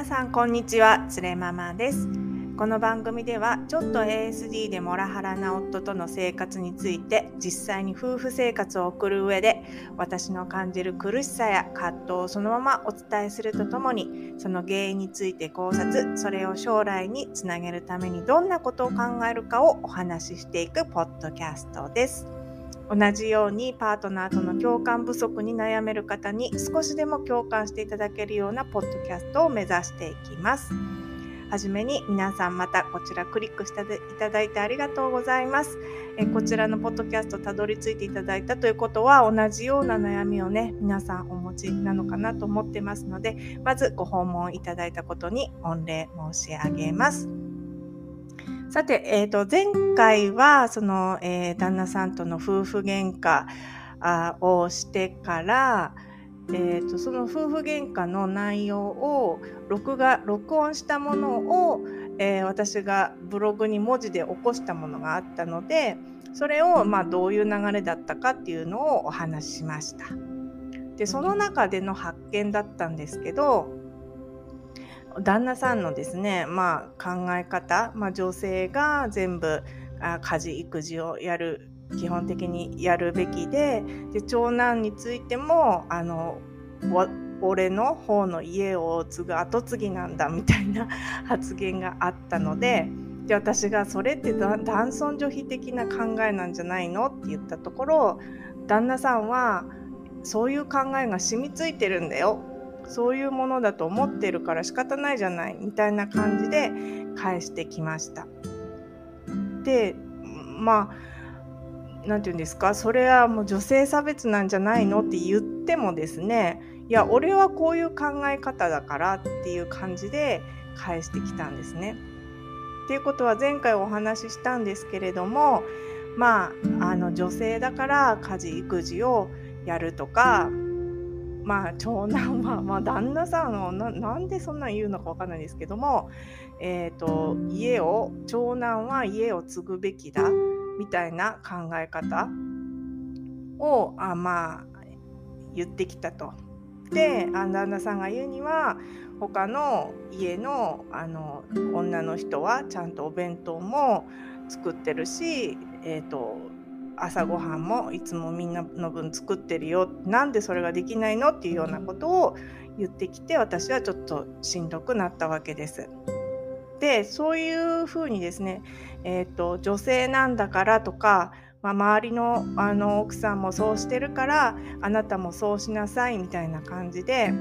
皆さんこんにちはつれママですこの番組ではちょっと ASD でモラハラな夫との生活について実際に夫婦生活を送る上で私の感じる苦しさや葛藤をそのままお伝えするとともにその原因について考察それを将来につなげるためにどんなことを考えるかをお話ししていくポッドキャストです。同じようにパートナーとの共感不足に悩める方に少しでも共感していただけるようなポッドキャストを目指していきます。はじめに皆さんまたこちらクリックしていただいてありがとうございます。えこちらのポッドキャストたどり着いていただいたということは同じような悩みをね皆さんお持ちなのかなと思ってますのでまずご訪問いただいたことに御礼申し上げます。さて、えっ、ー、と、前回は、その、えー、旦那さんとの夫婦喧嘩をしてから、えーと、その夫婦喧嘩の内容を録画録音したものを、えー、私がブログに文字で起こしたものがあったのでそれを、まあ、どういう流れだったかっていうのをお話ししました。でその中での発見だったんですけど旦那さんのですね、まあ、考え方、まあ、女性が全部あ家事育児をやる基本的にやるべきでで長男についてもあの俺の方の家を継ぐ跡継ぎなんだみたいな 発言があったのでで私がそれって男尊女卑的な考えなんじゃないの？って言ったところ旦那さんはそういう考えが染みついてるんだよ。そういうものだと思ってるから仕方ないじゃないみたいな感じで返してきました。でまあ何て言うんですか？それはもう女性差別なんじゃないの？って言ってもですねいや俺はこういう考え方だからっていう感じで返してきたんですね。っていうことは前回お話ししたんですけれどもまああの女性だから家事育児をやるとかまあ長男は、まあ、旦那さんのなんでそんなん言うのか分かんないですけども、えーと、家を長男は家を継ぐべきだみたいな考え方をあまあ言ってきたと。で旦那さんが言うには他の家のあの女の人はちゃんとお弁当も作ってるし、えーと朝ごはんもいつもみんなの分作ってるよなんでそれができないのっていうようなことを言ってきて私はちょっとしんどくなったわけです。でそういうふうにですね、えーと、女性なんだからとか、まあ、周りのあの奥さんもそうしてるからあなたもそうしなさいみたいな感じで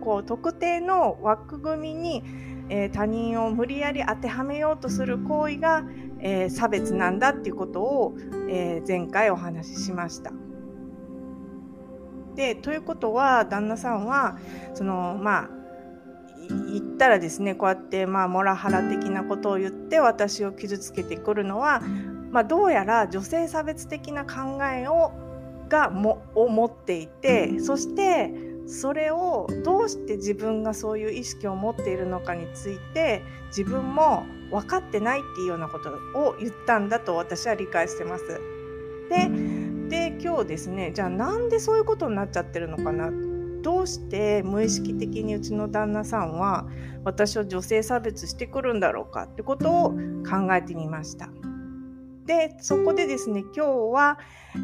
こう特定の枠組みに、えー、他人を無理やり当てはめようとする行為がえー、差別なんだっていうことを、えー、前回お話ししました。でということは旦那さんはそのまあ言ったらですねこうやってまあモラハラ的なことを言って私を傷つけてくるのは、まあ、どうやら女性差別的な考えをがもを持っていてそしてそれをどうして自分がそういう意識を持っているのかについて自分も分かってないっていうようなことを言ったんだと私は理解してます。でで今日ですねじゃあなんでそういうことになっちゃってるのかなどうして無意識的にうちの旦那さんは私を女性差別してくるんだろうかってことを考えてみました。でそこでですね今日は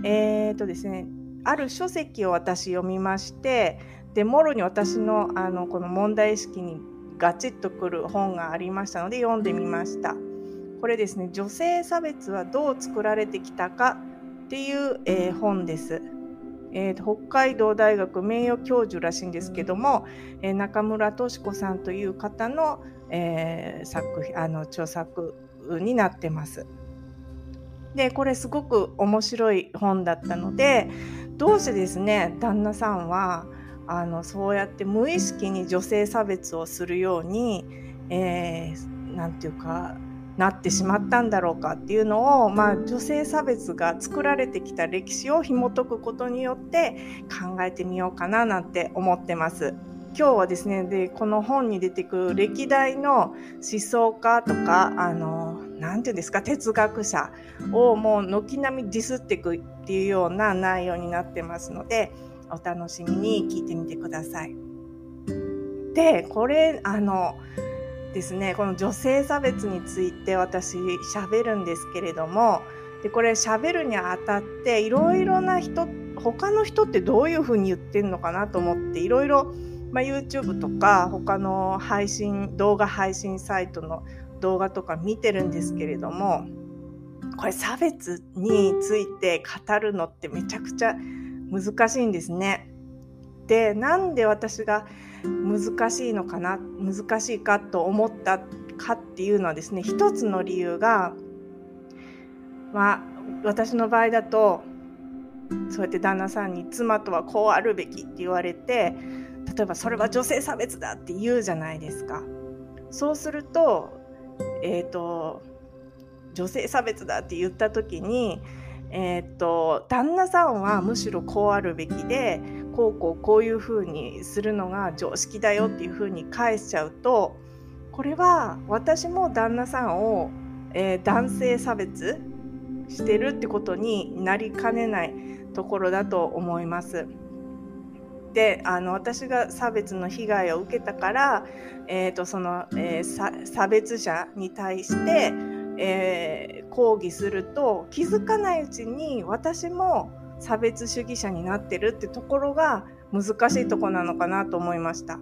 えー、っとですねある書籍を私読みましてでもろに私のあのこの問題意識にガチッとくる本がありましたので読んでみました。これですね女性差別はどう作られてきたかっていう、えー、本です。えー、北海道大学名誉教授らしいんですけども、えー、中村敏子さんという方の,、えー、作あの著作になってます。でこれすごく面白い本だったのでどうしてですね旦那さんはあのそうやって無意識に女性差別をするように何、えー、て言うかなってしまったんだろうかっていうのを、まあ、女性差別が作られてきた歴史を紐解くことによって考えてみようかななんて思ってます。今日はですねでこの本に出てくる歴代の思想家とかあの何て言うんですか哲学者をもう軒並みディスっていくっていうような内容になってますのでお楽しみに聞いてみてください。でこれあのですねこの女性差別について私喋るんですけれどもでこれ喋るにあたっていろいろな人他の人ってどういうふうに言ってんのかなと思っていろいろ、まあ、YouTube とか他の配信動画配信サイトの動画とか見てるんですけれどもこれ差別について語るのってめちゃくちゃ難しいんですね。でなんで私が難しいのかな難しいかと思ったかっていうのはですね一つの理由がまあ私の場合だとそうやって旦那さんに妻とはこうあるべきって言われて例えばそれは女性差別だって言うじゃないですか。そうすると,、えーと、女性差別だって言った時に、えーと旦那さんはむしろこうあるべきでこうこうこういうふうにするのが常識だよっていうふうに返しちゃうとこれは私も旦那さんを、えー、男性差別してるってことになりかねないところだと思います。であの私が差別の被害を受けたから、えーとそのえー、差別者に対して、えー、抗議すると気づかないうちに私も差別主義者になってるってところが難しいとこなのかなと思いました。っ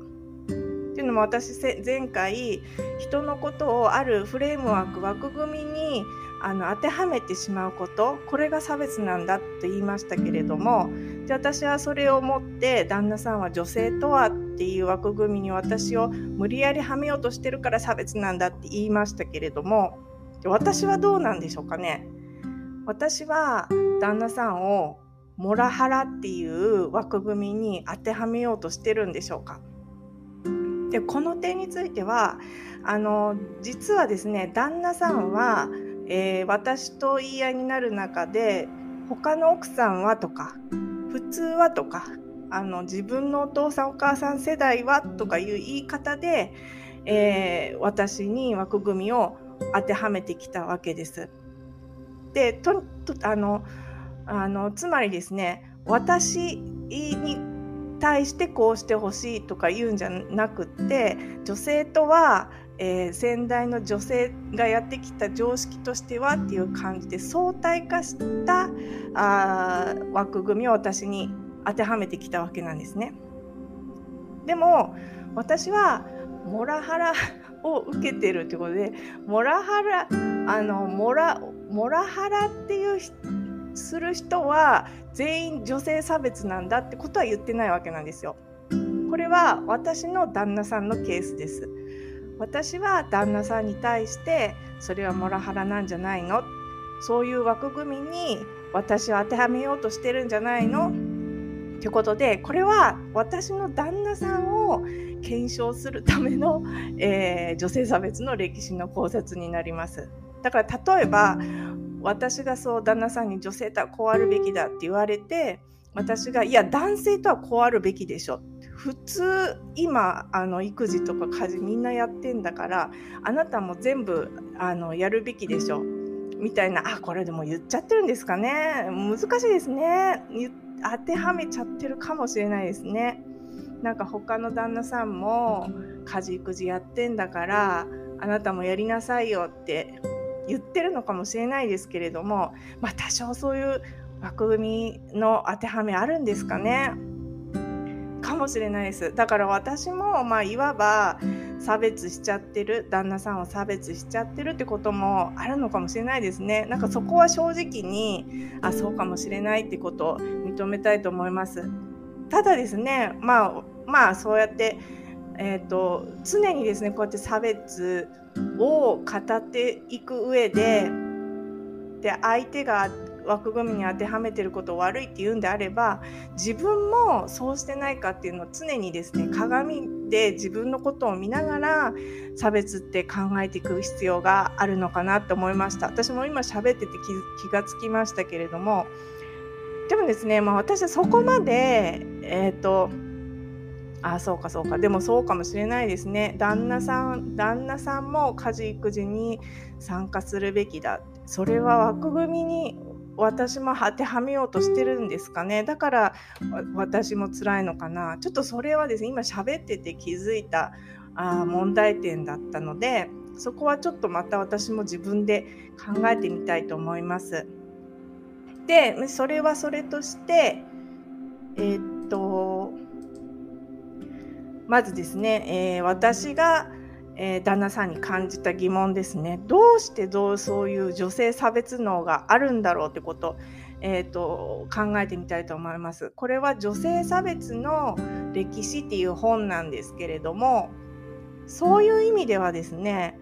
ていうのも私前回人のことをあるフレームワーク枠組みにあの当てはめてしまうことこれが差別なんだって言いましたけれどもで私はそれをもって旦那さんは女性とはっていう枠組みに私を無理やりはめようとしてるから差別なんだって言いましたけれども私はどうなんでしょうかね。私は旦那さんをモラハラっていう枠組みに当てはめようとしてるんでしょうか。でこの点についてはあの実はですね旦那さんはえー、私と言い合いになる中で他の奥さんはとか普通はとかあの自分のお父さんお母さん世代はとかいう言い方で、えー、私に枠組みを当てはめてきたわけです。でととあのあのつまりですね私に対してこうしてほしいとか言うんじゃなくって女性とはえー、先代の女性がやってきた常識としてはっていう感じで相対化したあ枠組みを私に当てはめてきたわけなんですね。でも私はモラハラを受けてるってことでモラハラあのモラモラハラっていうする人は全員女性差別なんだってことは言ってないわけなんですよ。これは私の旦那さんのケースです。私は旦那さんに対してそれはモラハラなんじゃないの？そういう枠組みに私を当てはめようとしてるんじゃないの？ということでこれは私の旦那さんを検証するための、えー、女性差別の歴史の考察になります。だから例えば私がそう旦那さんに女性とはこうあるべきだって言われて私がいや男性とはこうあるべきでしょ。普通今あの育児とか家事みんなやってんだからあなたも全部あのやるべきでしょ。みたいなあこれでも言っちゃってるんですかね。難しいですね。当てはめちゃってるかもしれないですね。なんか他の旦那さんも家事育児やってんだからあなたもやりなさいよって言ってるのかもしれないですけれどもまあ多少そういう枠組みの当てはめあるんですかね。かもしれないです。だから私もまあいわば差別しちゃってる旦那さんを差別しちゃってるってこともあるのかもしれないですね。なんかそこは正直にあそうかもしれないってことを認めたいと思います。ただですねまあまあそうやってえーと、常にですねこうやって差別を語っていく上でで相手が枠組みに当てはめてることを悪いって言うんであれば自分もそうしてないかっていうのを常にですね鏡で自分のことを見ながら差別って考えていく必要があるのかなと思いました。私も今喋ってて気がつきましたけれども。でもですね、まあ、私はそこまでえっ、ー、とあそうかそうか。でもそうかもしれないですね。旦那さん旦那さんも家事育児に参加するべきだ。それは枠組みに私も当てはめようとしてるんですかねだから私も辛いのかなちょっとそれはですね今喋ってて気づいたあ問題点だったのでそこはちょっとまた私も自分で考えてみたいと思います。でそれはそれとしてえー、っとまずですね、えー、私がえー、旦那さんに感じた疑問ですねどうしてどうそういう女性差別能があるんだろうってこと,、えーと、考えてみたいと思います。これは女性差別の歴史っていう本なんですけれどもそういう意味ではですね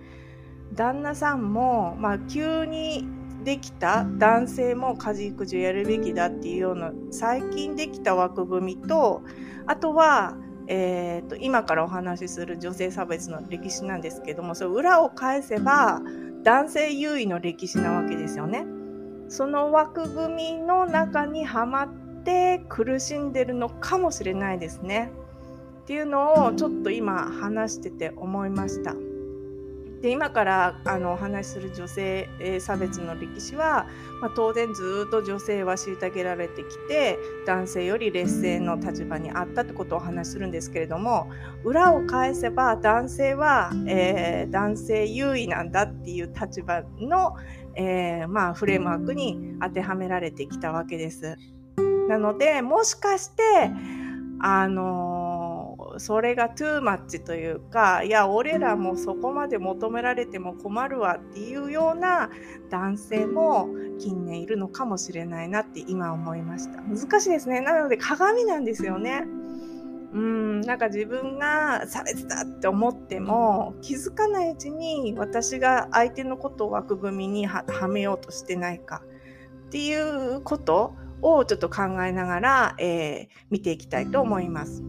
旦那さんも、まあ、急にできた男性も家事育児をやるべきだっていうような最近できた枠組みとあとはえーと、今からお話しする女性差別の歴史なんですけどもそれ裏を返せば男性優位の歴史なわけですよね。その枠組みの中にはまって苦しんでるのかもしれないですね。っていうのをちょっと今話してて思いました。で今からあのお話しする女性差別の歴史は、まあ、当然ずっと女性は虐げられてきて男性より劣勢の立場にあったってことをお話しするんですけれども裏を返せば男性は、えー、男性優位なんだっていう立場の、えー、まあ、フレームワークに当てはめられてきたわけです。なのでもしかしてあのそれがトゥーマッチというかいや俺らもそこまで求められても困るわっていうような男性も近年いるのかもしれないなって今思いました。難しいですね。なので鏡なんですよね。うんなんか自分が差別だって思っても気づかないうちに私が相手のことを枠組みにはめようとしてないかっていうことをちょっと考えながら、えー、見ていきたいと思います。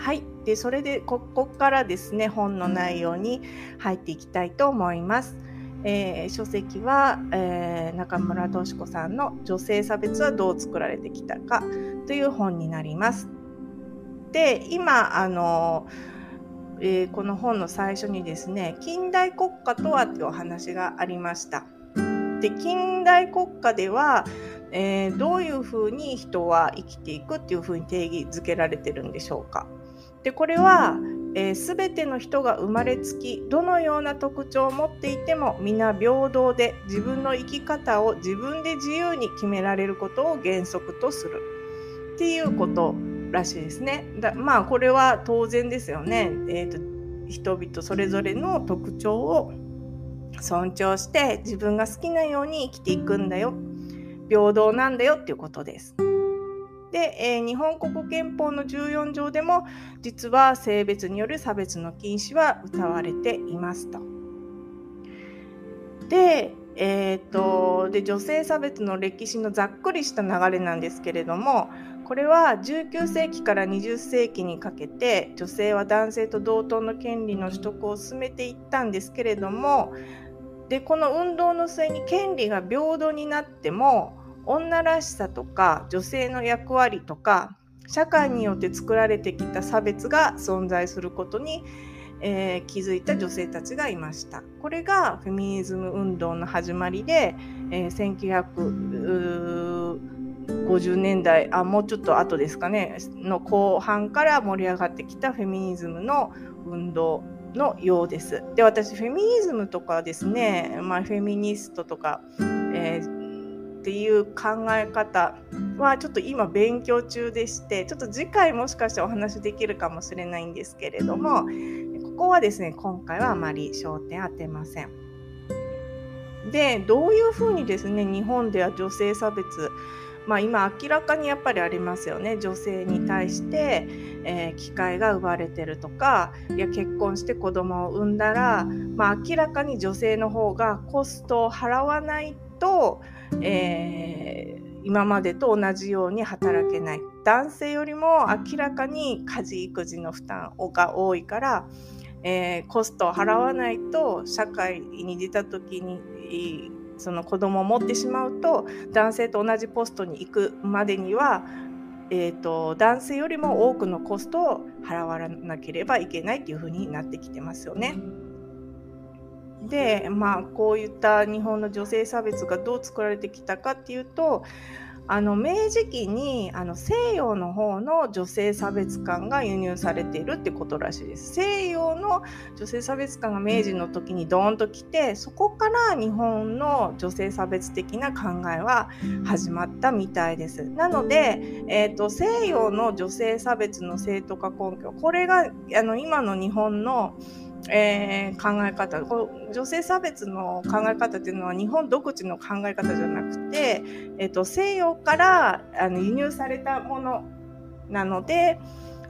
はい。で、それで、ここからですね、本の内容に入っていきたいと思います。えー、書籍は、えー、中村敏子さんの「女性差別はどう作られてきたか」という本になります。で今あの、えー、この本の最初にですね「近代国家とは」というお話がありました。で近代国家では、え、どういうふうに人は生きていくっていうふうに定義づけられてるんでしょうか。でこれは、えー、全ての人が生まれつきどのような特徴を持っていても皆平等で自分の生き方を自分で自由に決められることを原則とするっていうことらしいですね。だまあこれは当然ですよね。えーと、人々それぞれの特徴を尊重して自分が好きなように生きていくんだよ平等なんだよっていうことです。で、えー、日本国憲法の14条でも実は性別による差別の禁止は謳われていますと。で,、えーと、で女性差別の歴史のざっくりした流れなんですけれどもこれは19世紀から20世紀にかけて女性は男性と同等の権利の取得を進めていったんですけれどもでこの運動の末に権利が平等になっても女らしさとか女性の役割とか社会によって作られてきた差別が存在することに、えー、気づいた女性たちがいました。これがフェミニズム運動の始まりで、えー、1950年代あもうちょっと後ですかねの後半から盛り上がってきたフェミニズムの運動のようです。で私フェミニズムとかですね、まあ、フェミニストとか、えーっていう考え方はちょっと今勉強中でしてちょっと次回もしかしてお話できるかもしれないんですけれどもここはですね今回はあまり焦点当てません。でどういうふうにですね日本では女性差別まあ、今明らかにやっぱりありますよね女性に対して、えー、機会が奪われてるとかいや結婚して子供を産んだら、まあ、明らかに女性の方がコストを払わないと、えー、今までと同じように働けない男性よりも明らかに家事育児の負担が多いから、えー、コストを払わないと社会に出た時にその子供を持ってしまうと男性と同じポストに行くまでにはえーと、男性よりも多くのコストを払わなければいけないっていうふうになってきてますよね。でまあこういった日本の女性差別がどう作られてきたかっていうとあの明治期にあの西洋の方の女性差別感が輸入されているってことらしいです。西洋の女性差別感が明治の時にドーンと来てそこから日本の女性差別的な考えは始まったみたいです。なので、えーと、西洋の女性差別の正当化根拠これがあの今の日本のえー、考え方こ女性差別の考え方っていうのは日本独自の考え方じゃなくて、えーと、西洋からあの輸入されたものなので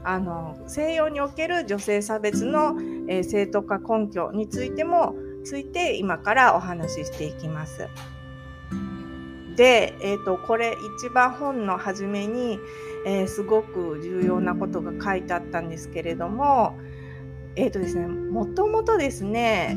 あの西洋における女性差別の、えー、正当化根拠についてもついて今からお話ししていきます。で、えーと、これ一番本の初めに、えー、すごく重要なことが書いてあったんですけれども、えっ、ー、とですね、もともとですね、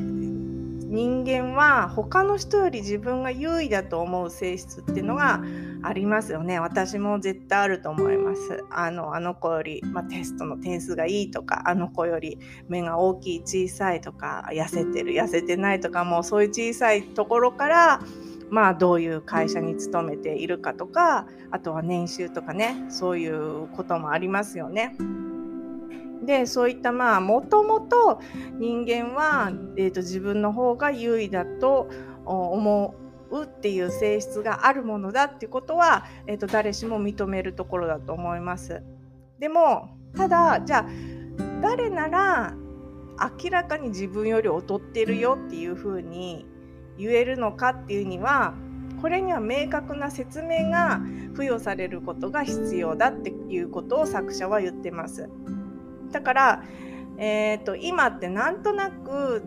人間は他の人より自分が優位だと思う性質っていうのがありますよね。私も絶対あると思います。あの、あの子より、まあ、テストの点数がいいとか、あの子より目が大きい小さいとか、痩せてる痩せてないとか、もうそういう小さいところから、まあどういう会社に勤めているかとか、あとは年収とかね、そういうこともありますよね。でそういったまあもともと人間は、えーと、自分の方が優位だと思うっていう性質があるものだっていうことは、えーと、誰しも認めるところだと思います。でもただじゃあ誰なら明らかに自分より劣ってるよっていうふうに言えるのかっていうにはこれには明確な説明が付与されることが必要だっていうことを作者は言ってます。だから、えーと、今ってなんとなく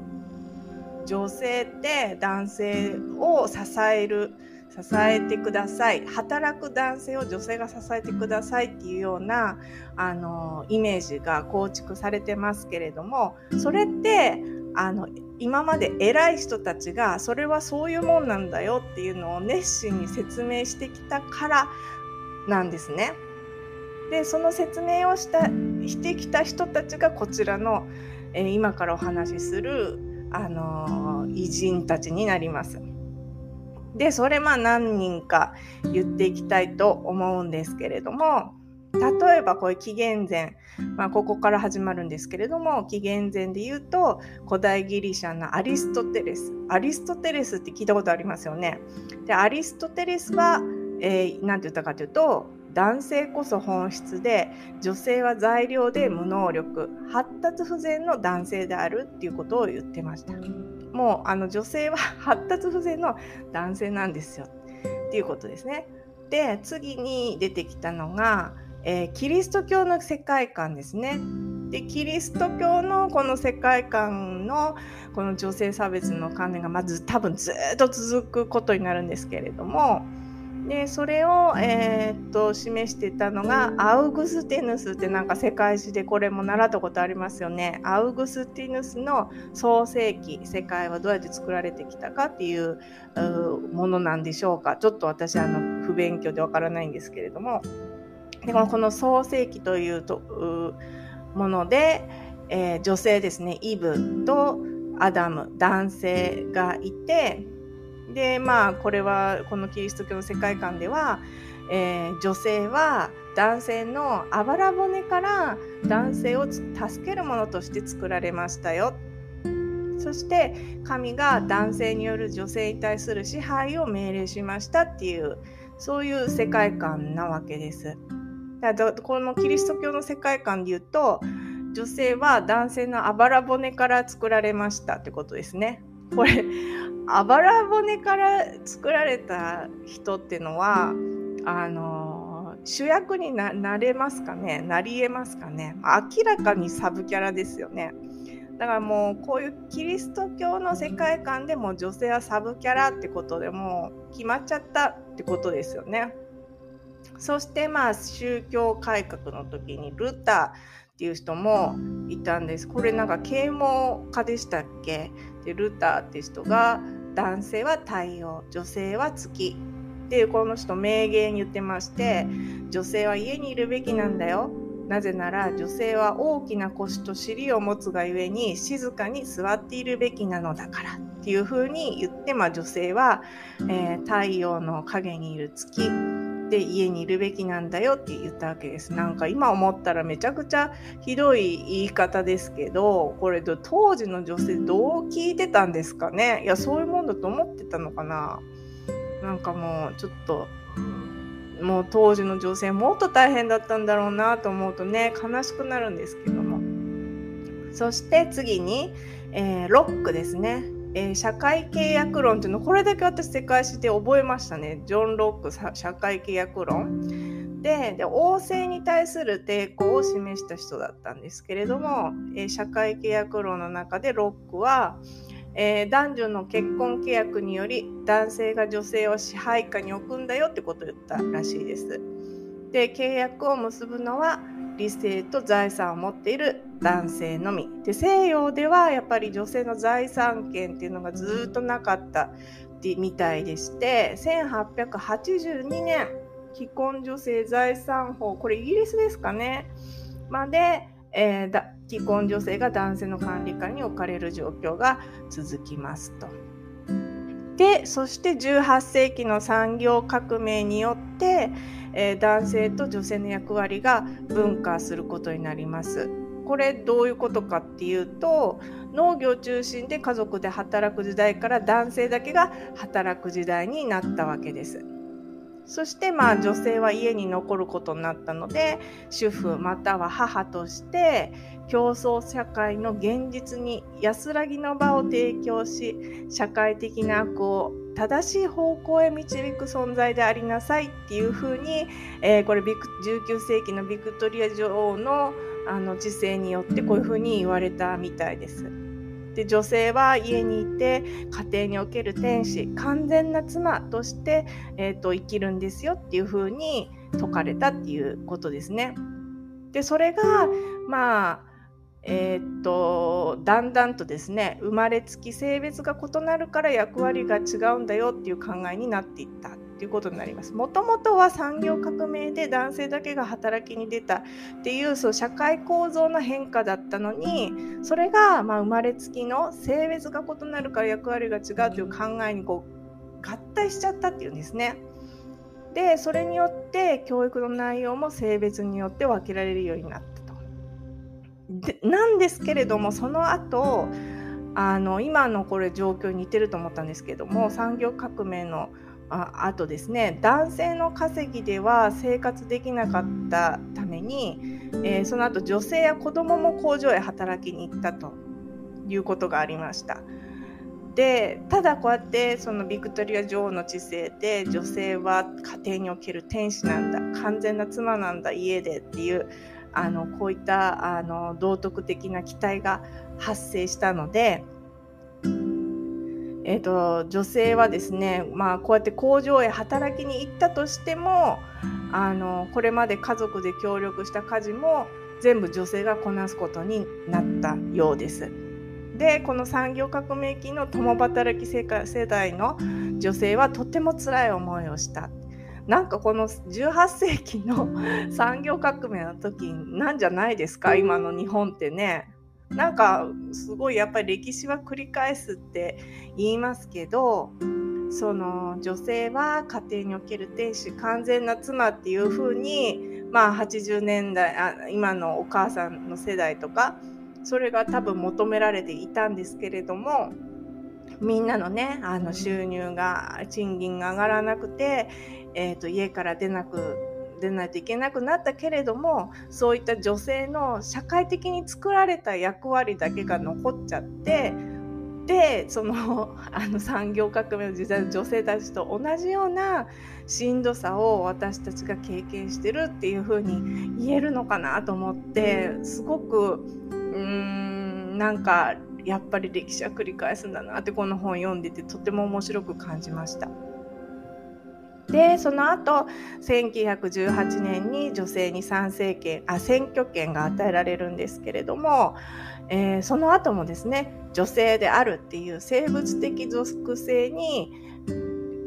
女性って男性を支える支えてください働く男性を女性が支えてくださいっていうようなあのイメージが構築されてますけれどもそれってあの今まで偉い人たちがそれはそういうもんなんだよっていうのを熱心に説明してきたからなんですね。でその説明をしたしてきた人たちがこちらの、えー、今からお話しする、あのー、偉人たちになります。でそれまあ何人か言っていきたいと思うんですけれども例えばこういう紀元前、まあ、ここから始まるんですけれども紀元前で言うと古代ギリシャのアリストテレスアリストテレスって聞いたことありますよね。でアリストテレスは、えー、て言ったかというと男性こそ本質で女性は材料で無能力発達不全の男性であるっていうことを言ってました。もうあの女性は発達不全の男性なんですよ。っていうことですね。で次に出てきたのが、えー、キリスト教の世界観ですね。でキリスト教のこの世界観のこの女性差別の観念がまず多分ずっと続くことになるんですけれどもでそれを、えー、っと示してたのがアウグスティヌスってなんか世界史でこれも習ったことありますよね。アウグスティヌスの創世記世界はどうやって作られてきたかっていうものなんでしょうか。ちょっと私あの不勉強でわからないんですけれども。でもこの創世記というともので、えー、女性ですね。イブとアダム男性がいてでまあこれはこのキリスト教の世界観では、えー、女性は男性のあばら骨から男性を助けるものとして作られましたよそして神が男性による女性に対する支配を命令しましたっていうそういう世界観なわけです。だこのキリスト教の世界観で言うと女性は男性のあばら骨から作られましたってことですね。これあばら骨から作られた人っていうのはあの主役になれますかね？なりえますかね？明らかにサブキャラですよね。だからもうこういうキリスト教の世界観でも女性はサブキャラってことでもう決まっちゃったってことですよね。そしてまあ宗教改革の時にルターっていう人もいたんです。これなんか啓蒙家でしたっけ？でルターって人が男性は太陽女性は月。っていうこの人名言言ってまして女性は家にいるべきなんだよ。なぜなら女性は大きな腰と尻を持つがゆえに静かに座っているべきなのだから。っていうふうに言って、まあ、女性は、えー、太陽の影にいる月。で家にいるべきなんだよって言ったわけです。なんか今思ったらめちゃくちゃひどい言い方ですけど、これ当時の女性どう聞いてたんですかね？いや、そういうもんだと思ってたのかななんかもうちょっと、もう当時の女性もっと大変だったんだろうなと思うとね、悲しくなるんですけども。そして次に、えー、ロックですね。えー、社会契約論っていうのこれだけ私世界史で覚えましたね。ジョン・ロック社会契約論。でで王政に対する抵抗を示した人だったんですけれども、えー、社会契約論の中でロックは、えー、男女の結婚契約により男性が女性を支配下に置くんだよってことを言ったらしいです。で契約を結ぶのは理性と財産を持っている男性のみで西洋ではやっぱり女性の財産権っていうのがずっとなかったみたいでして1882年既婚女性財産法これイギリスですかねまで、えー、だ既婚女性が男性の管理下に置かれる状況が続きますと。でそして18世紀の産業革命によって、えー、男性と女性の役割が分化することになります。これどういうことかっていうと農業中心で家族で働く時代から男性だけが働く時代になったわけです。そしてまあ女性は家に残ることになったので主婦または母として競争社会の現実に安らぎの場を提供し社会的な悪を正しい方向へ導く存在でありなさいっていうふうに、えー、これ19世紀のビクトリア女王のあの知性によってこういうふうに言われたみたいです。で女性は家にいて家庭における天使完全な妻として、えーと、生きるんですよっていうふうに説かれたっていうことですね。でそれがまあえー、っとだんだんとですね生まれつき性別が異なるから役割が違うんだよっていう考えになっていったっていうことになります。もともとは産業革命で男性だけが働きに出たっていうそう社会構造の変化だったのにそれがまあ生まれつきの性別が異なるから役割が違うという考えにこう合体しちゃったっていうんですね。でそれによって教育の内容も性別によって分けられるようになった。なんですけれどもその後あの今のこれ状況に似てると思ったんですけども産業革命のああとですね男性の稼ぎでは生活できなかったために、えー、その後女性や子供も工場へ働きに行ったということがありました。でただこうやってそのビクトリア女王の知性で女性は家庭における天使なんだ完全な妻なんだ家でっていうあのこういったあの道徳的な期待が発生したのでえーと、女性はですね、まあ、こうやって工場へ働きに行ったとしてもあのこれまで家族で協力した家事も全部女性がこなすことになったようです。でこの産業革命期の共働き世代の女性はとても辛い思いをした。なんかこの18世紀の 産業革命の時なんじゃないですか？今の日本ってね。なんかすごいやっぱり歴史は繰り返すって言いますけどその女性は家庭における天使完全な妻っていう風にまあ80年代あ今のお母さんの世代とかそれが多分求められていたんですけれどもみんなのねあの収入が賃金が上がらなくて、えーと家から出なく出ないといけなくなったけれどもそういった女性の社会的に作られた役割だけが残っちゃってでそのあの産業革命の時代の女性たちと同じようなしんどさを私たちが経験してるっていう風に言えるのかなと思ってすごくうーんなんかやっぱり歴史は繰り返すんだなってこの本読んでてとても面白く感じました。でその後1918年に女性に参政権あ選挙権が与えられるんですけれども、えー、その後もですね女性であるっていう生物的属性に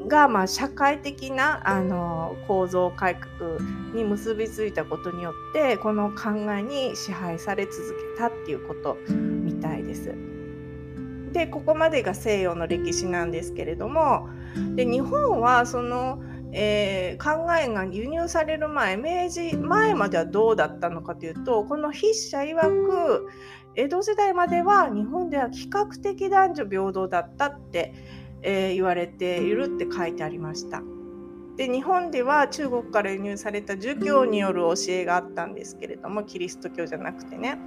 が、まあ、社会的なあの構造改革に結びついたことによってこの考えに支配され続けたっていうことみたいです。でここまでが西洋の歴史なんですけれどもで日本はその、えー、考えが輸入される前明治前まではどうだったのかというとこの筆者曰く江戸時代までは日本では比較的男女平等だったって、えー、言われているって書いてありました。で日本では中国から輸入された儒教による教えがあったんですけれどもキリスト教じゃなくてね。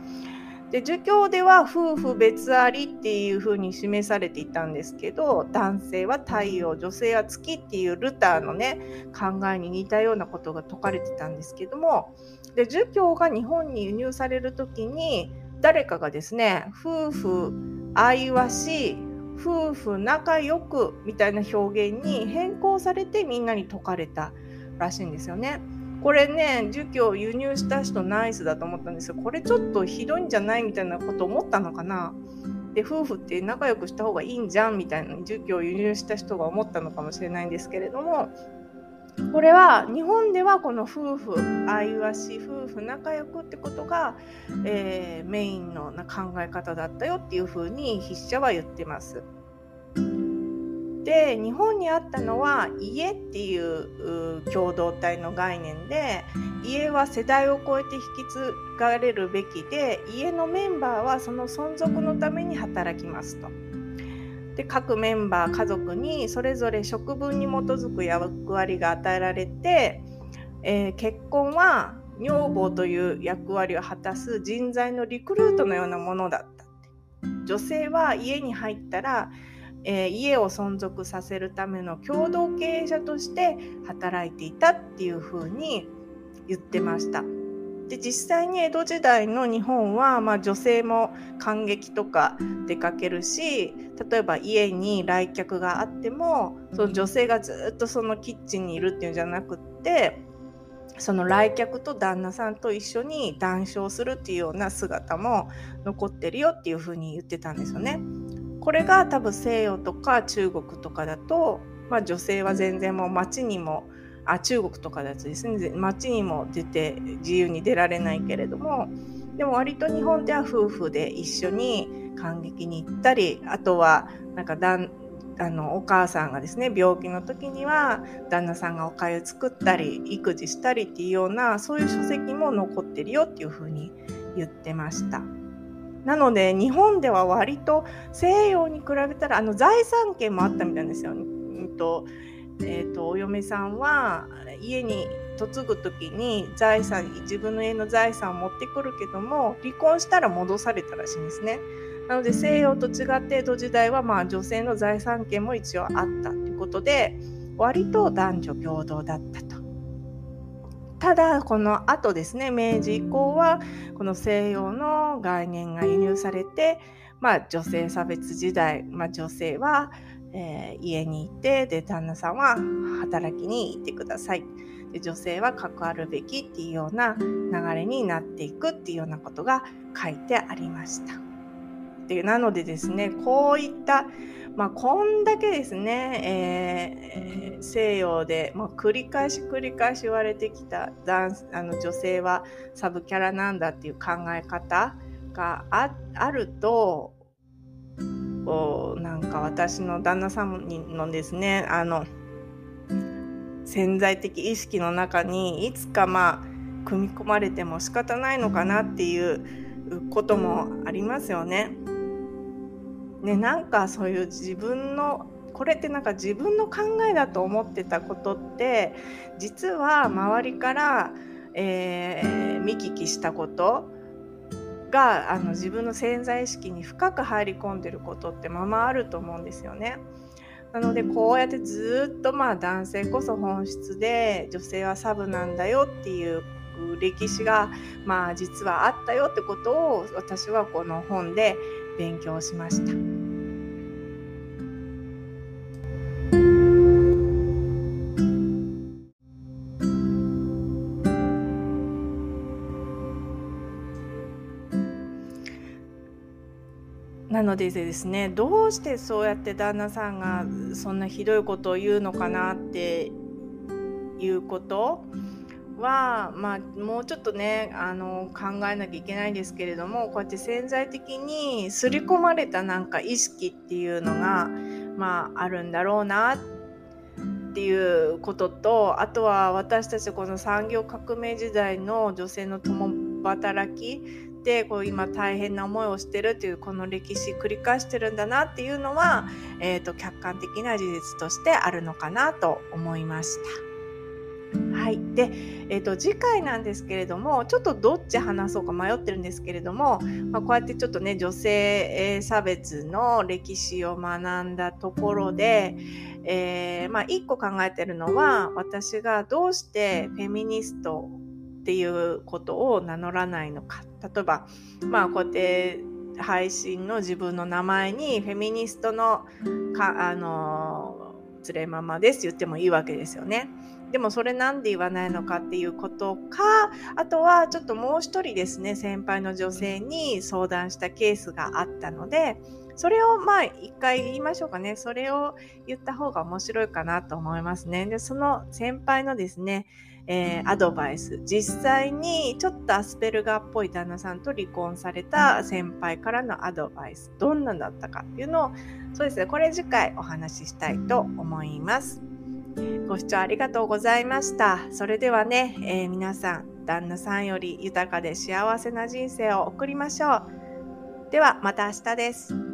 で儒教では夫婦別ありっていうふうに示されていたんですけど男性は太陽女性は月っていうルターのね考えに似たようなことが説かれてたんですけどもで儒教が日本に輸入される時に誰かがですね夫婦愛わしい夫婦仲良くみたいな表現に変更されてみんなに説かれたらしいんですよね。これね儒教輸入した人ナイスだと思ったんですよ。これちょっとひどいんじゃないみたいなこと思ったのかな。で夫婦って仲良くした方がいいんじゃんみたいな儒教を輸入した人が思ったのかもしれないんですけれどもこれは日本ではこの夫婦愛わし夫婦仲良くってことが、えー、メインの考え方だったよっていうふうに筆者は言ってます。で日本にあったのは家っていう共同体の概念で家は世代を超えて引き継がれるべきで家のメンバーはその存続のために働きますと。で各メンバー家族にそれぞれ職分に基づく役割が与えられて、えー、結婚は女房という役割を果たす人材のリクルートのようなものだった女性は家に入ったらえー、家を存続させるための共同経営者として働いていたっていうふうに言ってました。で実際に江戸時代の日本は、まあ、女性も感激とか出かけるし例えば家に来客があってもその女性がずっとそのキッチンにいるっていうんじゃなくってその来客と旦那さんと一緒に談笑するっていうような姿も残ってるよっていうふうに言ってたんですよね。これが多分西洋とか中国とかだと、まあ、女性は全然もう街にもあ中国とかだとですね街にも出て自由に出られないけれどもでも割と日本では夫婦で一緒に感激に行ったりあとはなんかだんあのお母さんがですね病気の時には旦那さんがおかゆ作ったり育児したりっていうようなそういう書籍も残ってるよっていうふうに言ってました。なので日本では割と西洋に比べたらあの財産権もあったみたいなんですよ。うんとえーと、お嫁さんは家に嫁ぐ時に財産自分の家の財産を持ってくるけども離婚したら戻されたらしいんですね。なので西洋と違って江戸時代はまあ女性の財産権も一応あったということで割と男女平等だったと。ただこの後ですね明治以降はこの西洋の概念が輸入されて、まあ、女性差別時代、まあ、女性は、えー、家にいてで旦那さんは働きに行ってくださいで女性は関わるべきっていうような流れになっていくっていうようなことが書いてありました。でなのでですねこういったまあ、こんだけですね、えー、西洋で、まあ、繰り返し繰り返し言われてきた男あの女性はサブキャラなんだっていう考え方がああるとなんか私の旦那さんのですねあの潜在的意識の中にいつかまあ組み込まれても仕方ないのかなっていうこともありますよね。ね、なんかそういう自分のこれってなんか自分の考えだと思ってたことって実は周りから、えー、見聞きしたことがあの自分の潜在意識に深く入り込んでることってままあると思うんですよね。なのでこうやってずっとまあ男性こそ本質で女性はサブなんだよっていう歴史がまあ実はあったよってことを私はこの本で勉強しました。なのでですねどうしてそうやって旦那さんがそんなひどいことを言うのかなっていうことは、まあ、もうちょっとねあの考えなきゃいけないんですけれどもこうやって潜在的に刷り込まれたなんか意識っていうのが、まあ、あるんだろうなっていうこととあとは私たちこの産業革命時代の女性の共働きでこう今大変な思いをしてるっていうこの歴史繰り返してるんだなっていうのは、えーと、客観的な事実としてあるのかなと思いました。はい、で、えーと、次回なんですけれどもちょっとどっち話そうか迷ってるんですけれども、まあ、こうやってちょっとね女性差別の歴史を学んだところで、えー、まあ、1個考えてるのは私がどうしてフェミニストっていうことを名乗らないのか。例えばまあこうやって配信の自分の名前にフェミニストのかあのつれママです言ってもいいわけですよね。でもそれなんで言わないのかっていうことかあとはちょっともう一人ですね先輩の女性に相談したケースがあったのでそれをまあ一回言いましょうかね。それを言った方が面白いかなと思いますね。でその先輩のですねえー、アドバイス実際にちょっとアスペルガーっぽい旦那さんと離婚された先輩からのアドバイスどんなだったかっていうのをそうですねこれ次回お話ししたいと思います。ご視聴ありがとうございました。それではね、えー、皆さん、旦那さんより豊かで幸せな人生を送りましょう。ではまた明日です。